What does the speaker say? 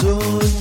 soon.